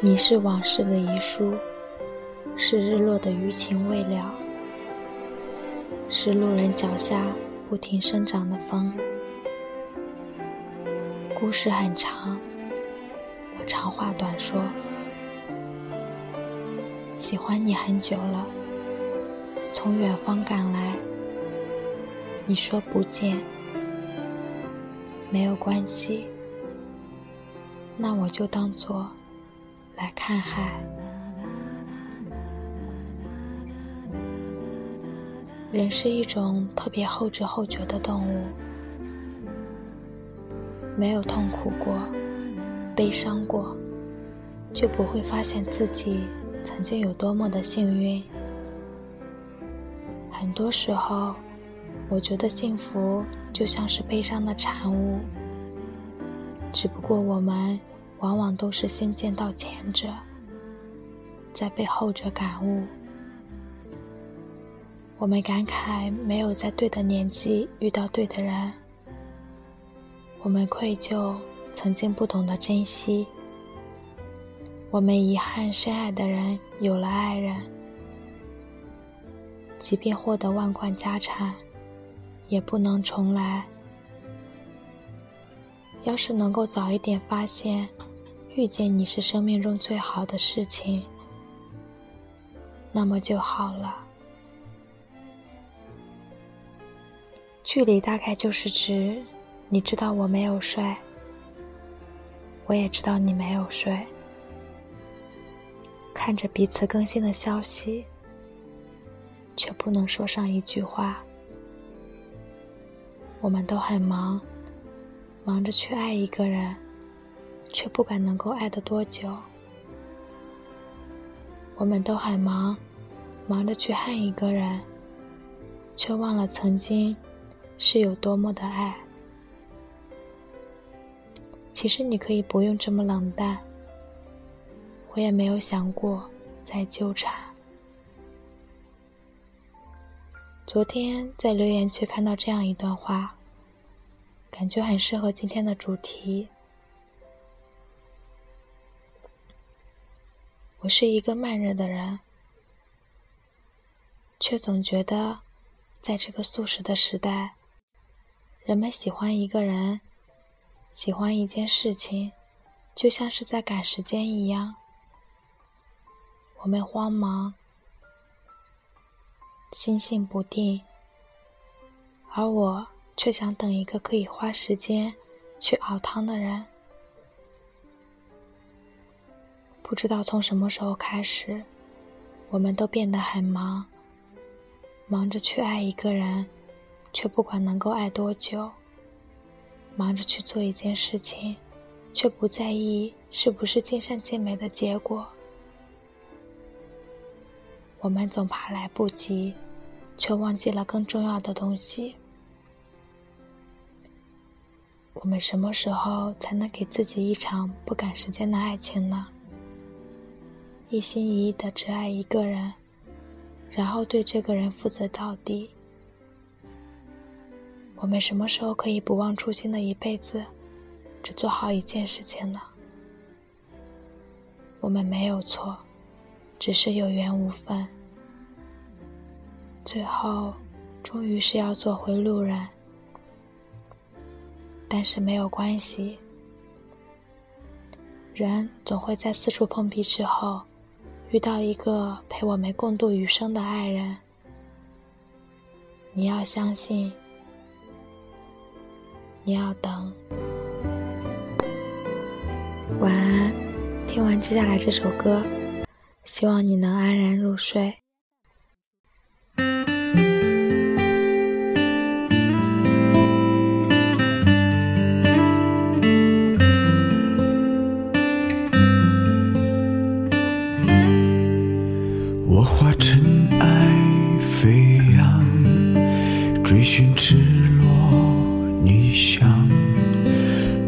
你是往事的遗书，是日落的余情未了，是路人脚下不停生长的风。故事很长，我长话短说。喜欢你很久了，从远方赶来。你说不见，没有关系，那我就当做。来看海。人是一种特别后知后觉的动物，没有痛苦过、悲伤过，就不会发现自己曾经有多么的幸运。很多时候，我觉得幸福就像是悲伤的产物，只不过我们。往往都是先见到前者，再被后者感悟。我们感慨没有在对的年纪遇到对的人，我们愧疚曾经不懂得珍惜，我们遗憾深爱的人有了爱人。即便获得万贯家产，也不能重来。要是能够早一点发现。遇见你是生命中最好的事情，那么就好了。距离大概就是指，你知道我没有睡，我也知道你没有睡，看着彼此更新的消息，却不能说上一句话。我们都很忙，忙着去爱一个人。却不敢能够爱得多久。我们都很忙，忙着去恨一个人，却忘了曾经是有多么的爱。其实你可以不用这么冷淡，我也没有想过再纠缠。昨天在留言区看到这样一段话，感觉很适合今天的主题。我是一个慢热的人，却总觉得，在这个速食的时代，人们喜欢一个人，喜欢一件事情，就像是在赶时间一样。我们慌忙，心性不定，而我却想等一个可以花时间去熬汤的人。不知道从什么时候开始，我们都变得很忙，忙着去爱一个人，却不管能够爱多久；忙着去做一件事情，却不在意是不是尽善尽美的结果。我们总怕来不及，却忘记了更重要的东西。我们什么时候才能给自己一场不赶时间的爱情呢？一心一意的只爱一个人，然后对这个人负责到底。我们什么时候可以不忘初心的一辈子，只做好一件事情呢？我们没有错，只是有缘无分。最后，终于是要做回路人，但是没有关系，人总会在四处碰壁之后。遇到一个陪我们共度余生的爱人，你要相信，你要等。晚安，听完接下来这首歌，希望你能安然入睡。想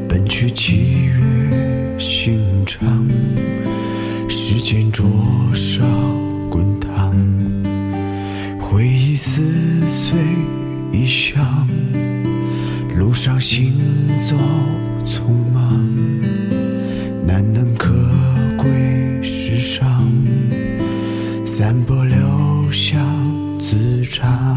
奔去七月刑场时间灼烧滚烫。回忆撕碎异乡路上行走匆忙难能可贵世上散播留香磁场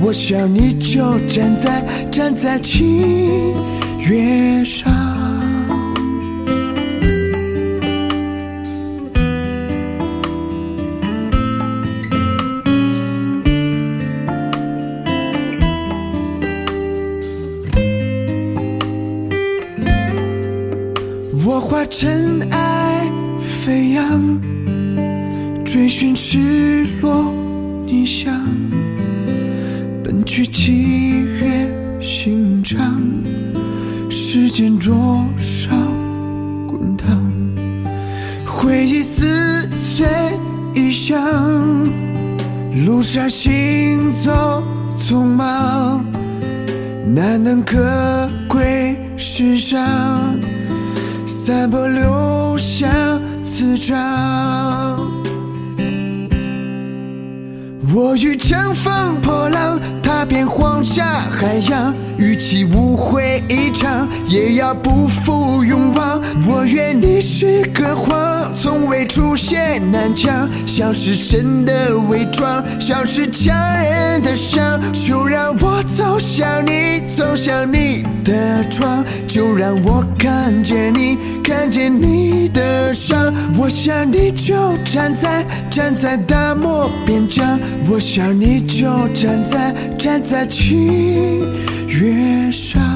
我想你就站在站在七月上，我化尘埃飞扬，追寻赤裸逆翔。去七月心肠，时间灼烧滚烫，回忆撕碎异乡，路上行走匆忙，难能可贵世上，散播留香磁场。我欲乘风破浪，踏遍黄沙海洋，与其误会一场，也要不负勇往。我愿你是个谎，从未出现南墙，像是神的伪装，像是强人的伤。就让我走向你，走向你的窗，就让我看见你，看见你的伤。我想你就站在站在大漠边疆。我想你就站在站在青月上。